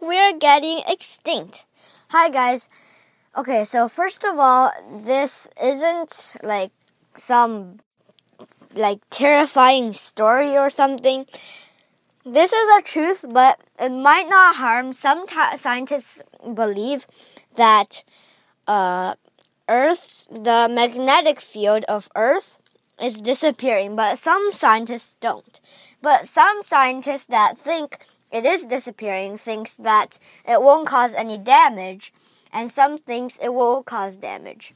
we're getting extinct. Hi, guys. Okay, so first of all, this isn't like some like terrifying story or something. This is a truth, but it might not harm. Some scientists believe that uh, Earth's the magnetic field of Earth is disappearing, but some scientists don't. But some scientists that think it is disappearing thinks that it won't cause any damage, and some thinks it will cause damage.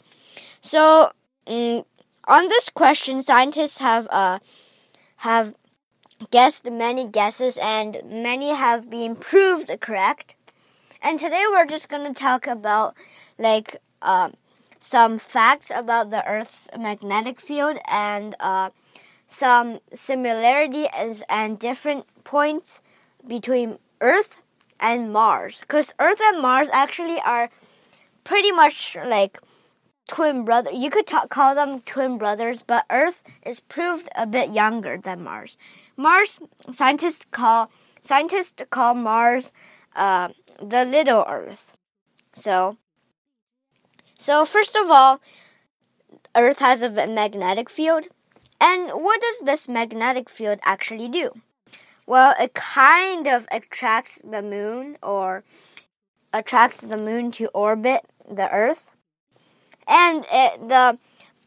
So, mm, on this question, scientists have uh, have guessed many guesses, and many have been proved correct. And today we're just going to talk about like uh, some facts about the Earth's magnetic field and uh, some similarity and, and different points between Earth and Mars. Because Earth and Mars actually are pretty much like twin brother. You could call them twin brothers, but Earth is proved a bit younger than Mars. Mars scientists call scientists call Mars uh, the little Earth. So, so first of all, Earth has a magnetic field. And what does this magnetic field actually do? Well, it kind of attracts the moon or attracts the moon to orbit the Earth. And it, the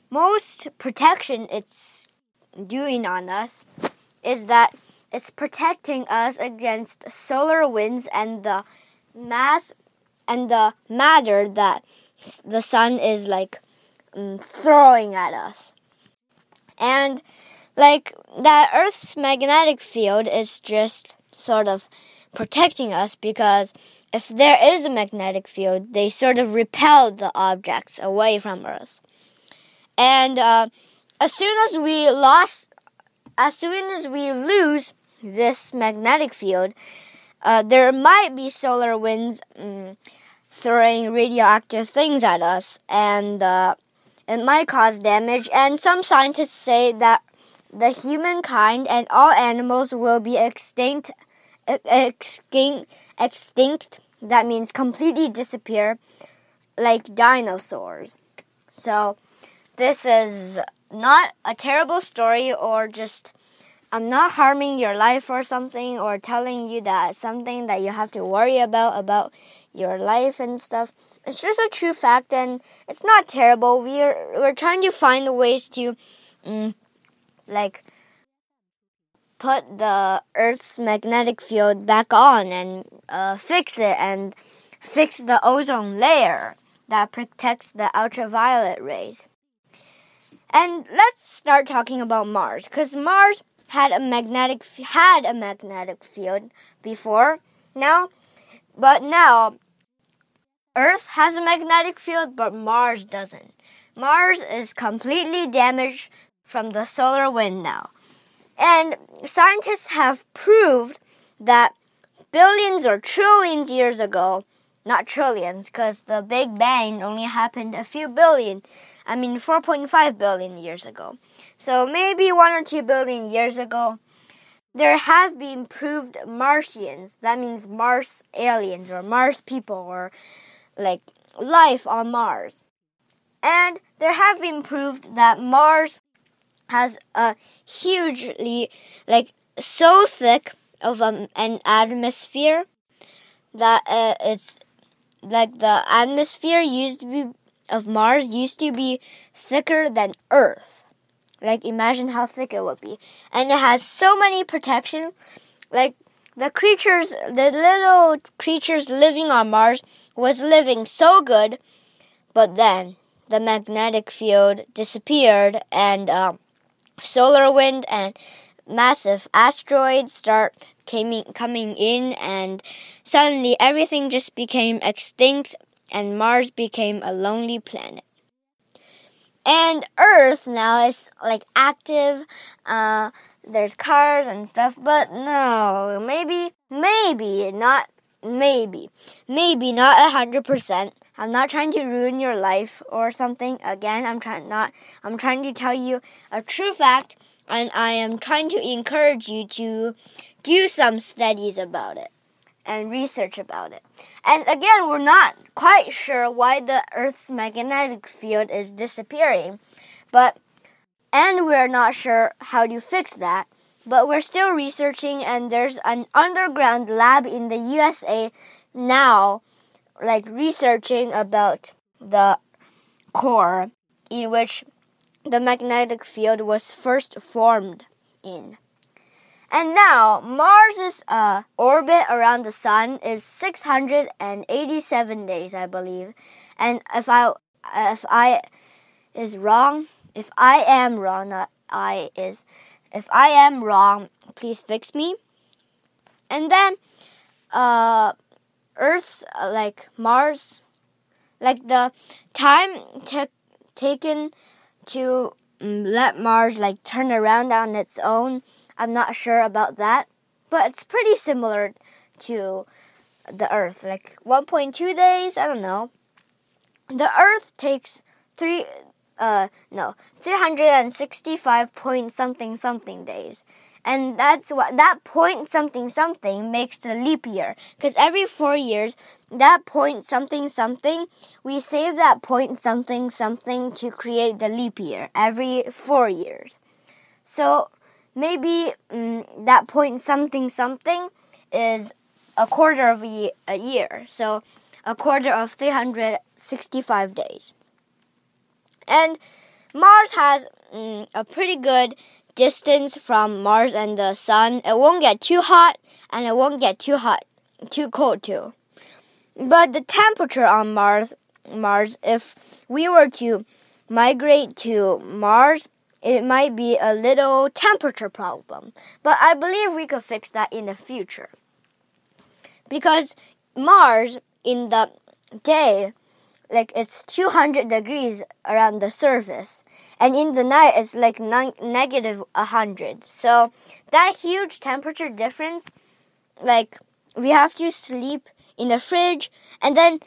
most protection it's doing on us is that it's protecting us against solar winds and the mass and the matter that the sun is like mm, throwing at us. And like that Earth's magnetic field is just sort of protecting us because if there is a magnetic field, they sort of repel the objects away from Earth. And uh, as soon as we lost, as soon as we lose this magnetic field, uh, there might be solar winds mm, throwing radioactive things at us, and uh, it might cause damage. And some scientists say that the humankind and all animals will be extinct extinct extinct that means completely disappear like dinosaurs so this is not a terrible story or just I'm not harming your life or something or telling you that something that you have to worry about about your life and stuff. It's just a true fact and it's not terrible. We're we're trying to find the ways to um, like put the Earth's magnetic field back on and uh, fix it and fix the ozone layer that protects the ultraviolet rays. And let's start talking about Mars because Mars had a magnetic had a magnetic field before now, but now Earth has a magnetic field, but Mars doesn't. Mars is completely damaged from the solar wind now. And scientists have proved that billions or trillions years ago, not trillions, because the Big Bang only happened a few billion, I mean 4.5 billion years ago. So maybe one or two billion years ago, there have been proved Martians. That means Mars aliens or Mars people or like life on Mars. And there have been proved that Mars has a hugely, like, so thick of a, an atmosphere that uh, it's like the atmosphere used to be of Mars used to be thicker than Earth. Like imagine how thick it would be. And it has so many protection. Like the creatures, the little creatures living on Mars was living so good, but then the magnetic field disappeared and um, solar wind and massive asteroids start coming coming in and suddenly everything just became extinct and Mars became a lonely planet. And Earth now is like active, uh, there's cars and stuff, but no, maybe, maybe, not maybe, maybe not a hundred percent. I'm not trying to ruin your life or something. Again, I'm trying not I'm trying to tell you a true fact and I am trying to encourage you to do some studies about it. and research about it. And again, we're not quite sure why the Earth's magnetic field is disappearing, but and we're not sure how to fix that. But we're still researching, and there's an underground lab in the USA now, like researching about the core in which the magnetic field was first formed in. And now Mars's uh, orbit around the sun is 687 days, I believe. And if I if I is wrong, if I am wrong, not I is if I am wrong, please fix me. And then uh Earth's uh, like Mars like the time taken to um, let Mars like turn around on its own I'm not sure about that, but it's pretty similar to the Earth, like 1.2 days. I don't know. The Earth takes three, uh, no, 365 point something something days. And that's what that point something something makes the leap year. Because every four years, that point something something, we save that point something something to create the leap year every four years. So maybe um, that point something something is a quarter of a, a year. So a quarter of 365 days. And Mars has um, a pretty good distance from Mars and the sun. It won't get too hot and it won't get too hot, too cold too. But the temperature on Mars, Mars, if we were to migrate to Mars, it might be a little temperature problem, but I believe we could fix that in the future. Because Mars in the day, like it's 200 degrees around the surface, and in the night it's like negative 100. So that huge temperature difference, like we have to sleep in the fridge, and then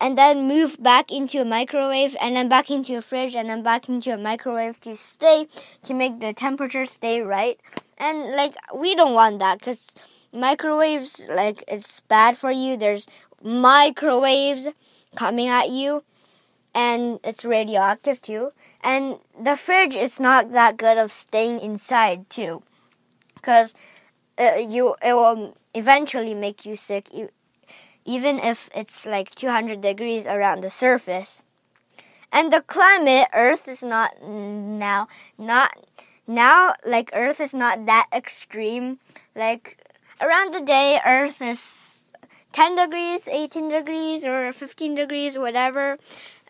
and then move back into a microwave and then back into a fridge and then back into a microwave to stay to make the temperature stay right and like we don't want that because microwaves like it's bad for you there's microwaves coming at you and it's radioactive too and the fridge is not that good of staying inside too because uh, you it will eventually make you sick even if it's like 200 degrees around the surface. And the climate, Earth is not now, not now, like Earth is not that extreme. Like around the day, Earth is 10 degrees, 18 degrees, or 15 degrees, whatever.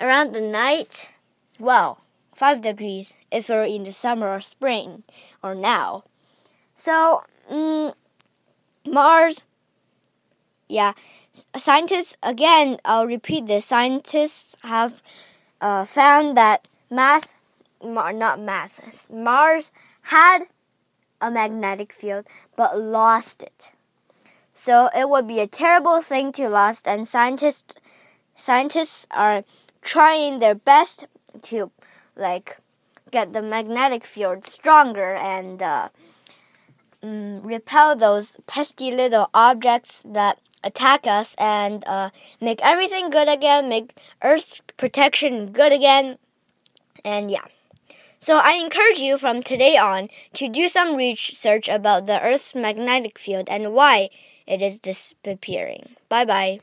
Around the night, well, 5 degrees if we're in the summer or spring, or now. So, mm, Mars yeah, scientists again. I'll repeat this. Scientists have uh, found that math, not math, Mars had a magnetic field but lost it. So it would be a terrible thing to lose, and scientists scientists are trying their best to like get the magnetic field stronger and uh, mm, repel those pesky little objects that attack us and uh, make everything good again, make Earth's protection good again, and yeah. So I encourage you from today on to do some research about the Earth's magnetic field and why it is disappearing. Bye bye.